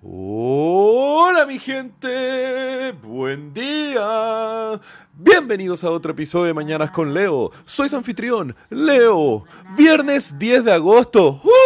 Hola mi gente, buen día. Bienvenidos a otro episodio de Mañanas con Leo. Soy su anfitrión, Leo. Viernes 10 de agosto. ¡Uh!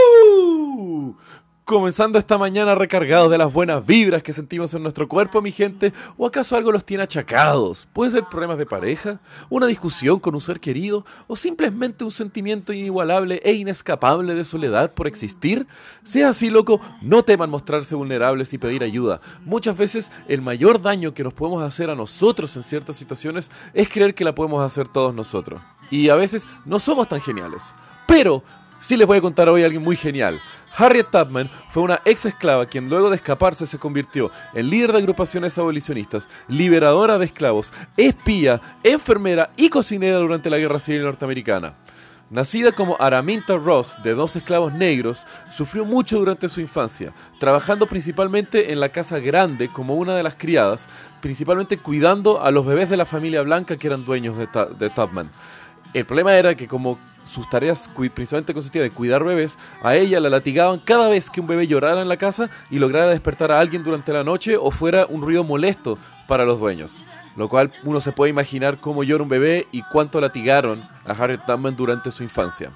Comenzando esta mañana recargados de las buenas vibras que sentimos en nuestro cuerpo, mi gente, o acaso algo los tiene achacados. Puede ser problemas de pareja, una discusión con un ser querido, o simplemente un sentimiento inigualable e inescapable de soledad por existir. Sea así, loco, no teman mostrarse vulnerables y pedir ayuda. Muchas veces el mayor daño que nos podemos hacer a nosotros en ciertas situaciones es creer que la podemos hacer todos nosotros. Y a veces no somos tan geniales. Pero Sí les voy a contar hoy a alguien muy genial. Harriet Tubman fue una ex esclava quien luego de escaparse se convirtió en líder de agrupaciones abolicionistas, liberadora de esclavos, espía, enfermera y cocinera durante la Guerra Civil Norteamericana. Nacida como Araminta Ross de dos esclavos negros, sufrió mucho durante su infancia, trabajando principalmente en la casa grande como una de las criadas, principalmente cuidando a los bebés de la familia blanca que eran dueños de, de Tubman. El problema era que como sus tareas principalmente consistían de cuidar bebés, a ella la latigaban cada vez que un bebé llorara en la casa y lograra despertar a alguien durante la noche o fuera un ruido molesto para los dueños. Lo cual uno se puede imaginar cómo llora un bebé y cuánto latigaron a Harriet Tubman durante su infancia.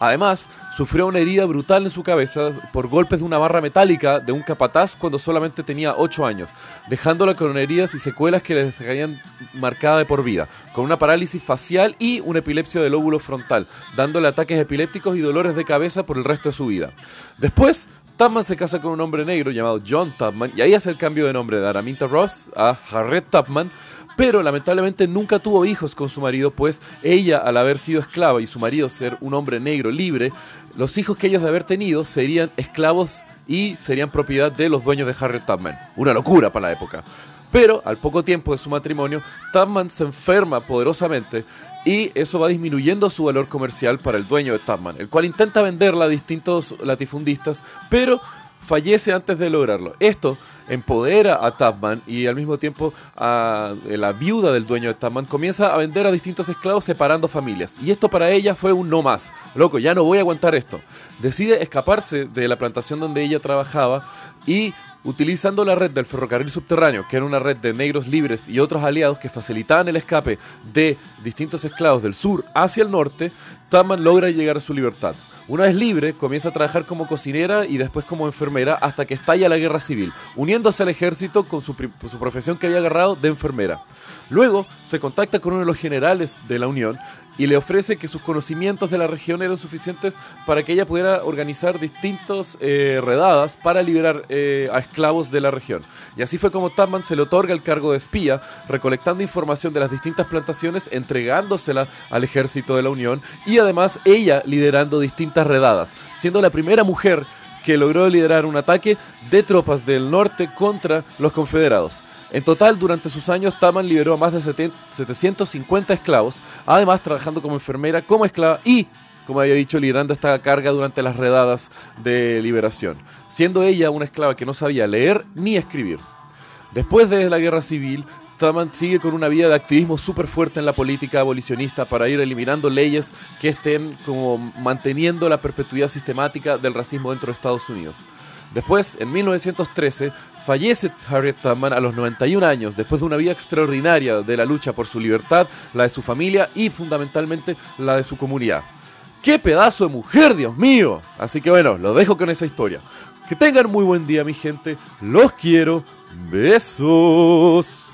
Además, sufrió una herida brutal en su cabeza por golpes de una barra metálica de un capataz cuando solamente tenía 8 años, dejándola con heridas y secuelas que le dejarían marcada de por vida, con una parálisis facial y una epilepsia del lóbulo frontal, dándole ataques epilépticos y dolores de cabeza por el resto de su vida. Después, Tubman se casa con un hombre negro llamado John Tubman y ahí hace el cambio de nombre de Araminta Ross a Harriet Tubman, pero lamentablemente nunca tuvo hijos con su marido, pues ella, al haber sido esclava y su marido ser un hombre negro libre, los hijos que ellos de haber tenido serían esclavos y serían propiedad de los dueños de Harriet Tubman. Una locura para la época. Pero al poco tiempo de su matrimonio, Tubman se enferma poderosamente y eso va disminuyendo su valor comercial para el dueño de Tubman, el cual intenta venderla a distintos latifundistas, pero fallece antes de lograrlo. Esto empodera a Tubman y al mismo tiempo a la viuda del dueño de Tubman comienza a vender a distintos esclavos separando familias. Y esto para ella fue un no más. Loco, ya no voy a aguantar esto. Decide escaparse de la plantación donde ella trabajaba y utilizando la red del ferrocarril subterráneo, que era una red de negros libres y otros aliados que facilitaban el escape de distintos esclavos del sur hacia el norte, Tubman logra llegar a su libertad. Una vez libre, comienza a trabajar como cocinera y después como enfermera hasta que estalla la guerra civil, uniéndose al ejército con su, su, profesión que había agarrado de enfermera. Luego se contacta con uno de los generales de la Unión y le ofrece que sus conocimientos de la región eran suficientes para que ella pudiera organizar distintos eh, redadas para liberar eh, a esclavos de la región. Y así fue como Tubman se le otorga el cargo de espía, recolectando información de las distintas plantaciones, entregándosela al ejército de la Unión y además ella liderando distintas redadas, siendo la primera mujer que logró liderar un ataque de tropas del norte contra los confederados. En total, durante sus años, Taman liberó a más de 750 esclavos, además trabajando como enfermera, como esclava y, como había dicho, liderando esta carga durante las redadas de liberación, siendo ella una esclava que no sabía leer ni escribir. Después de la guerra civil, Taman sigue con una vida de activismo súper fuerte en la política abolicionista para ir eliminando leyes que estén como manteniendo la perpetuidad sistemática del racismo dentro de Estados Unidos. Después, en 1913, fallece Harriet Tubman a los 91 años, después de una vida extraordinaria de la lucha por su libertad, la de su familia y fundamentalmente la de su comunidad. ¡Qué pedazo de mujer, Dios mío! Así que bueno, lo dejo con esa historia. Que tengan muy buen día, mi gente. Los quiero. Besos.